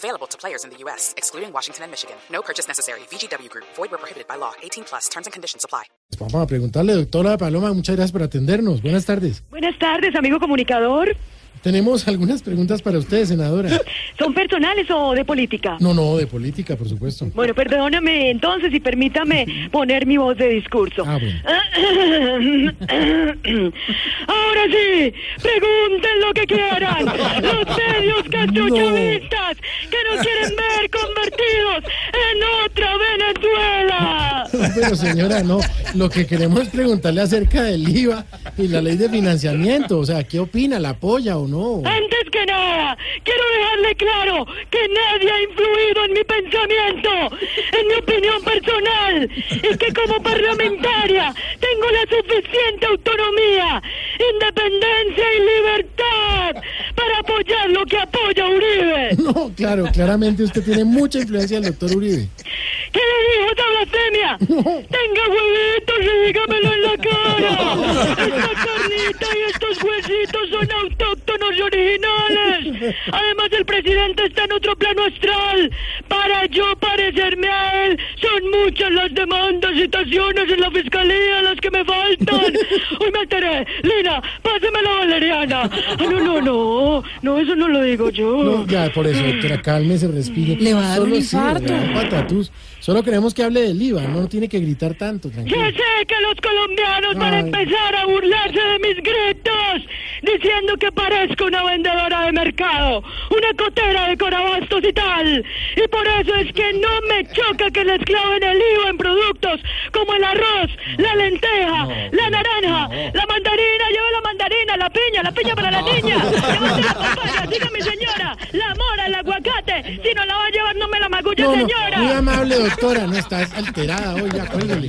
Available to players in the U.S., excluding Washington and Michigan. No purchase necessary. VGW Group. Void where prohibited by law. 18 plus. Terms and conditions apply. Vamos a preguntarle, doctora Paloma, muchas gracias por atendernos. Buenas tardes. Buenas tardes, amigo comunicador. Tenemos algunas preguntas para usted, senadora. ¿Son personales o de política? No, no, de política, por supuesto. Bueno, perdóname entonces y permítame poner mi voz de discurso. Ah, bueno. Ahora sí, pregunten lo que quieran. Los medios castrochavistas nos quieren ver convertidos en otra Venezuela. Pero señora, no, lo que queremos es preguntarle acerca del IVA y la ley de financiamiento. O sea, ¿qué opina? ¿La apoya o no? Antes que nada, quiero dejarle claro que nadie ha influido en mi pensamiento, en mi opinión personal, y que como parlamentaria tengo la suficiente autonomía, independencia y libertad para apoyar lo que apoya Uribe. No, claro, claramente usted tiene mucha influencia del doctor Uribe. ¿Qué le dijo esta blasfemia? Tenga huevitos y dígamelo en la cara. Esta carnita y estos huesitos son autóctonos y originales. Además, el presidente está en otro plano astral. Para yo parecerme a él, son muchas las demandas, citaciones en la fiscalía las que me faltan. Hoy me enteré. Lina, pásame la valeriana. Ah, no, no, no. No, eso no lo digo yo. No, ya, por eso, doctora, cálmese, respire. Le va a dar Solo un sí, le va a dar infarto. Solo queremos que hable del IVA, no tiene que gritar tanto, tranquilo. Ya sé que los colombianos van a Ay. empezar a burlarse de mis gritos, diciendo que parezco una vendedora de mercado, una cotera de corabastos y tal. Y por eso es que no me choca que les claven el IVA en productos como el arroz, la lenteja, la naranja, la mandarina, lleve la mandarina, la piña, la piña para la niña, llévate la papaya, diga mi señora, la mora, el aguacate, si no la va a llevar no me la magulle, No, no, señora. muy amable, doctora, no estás alterada hoy, ya, cuélguele.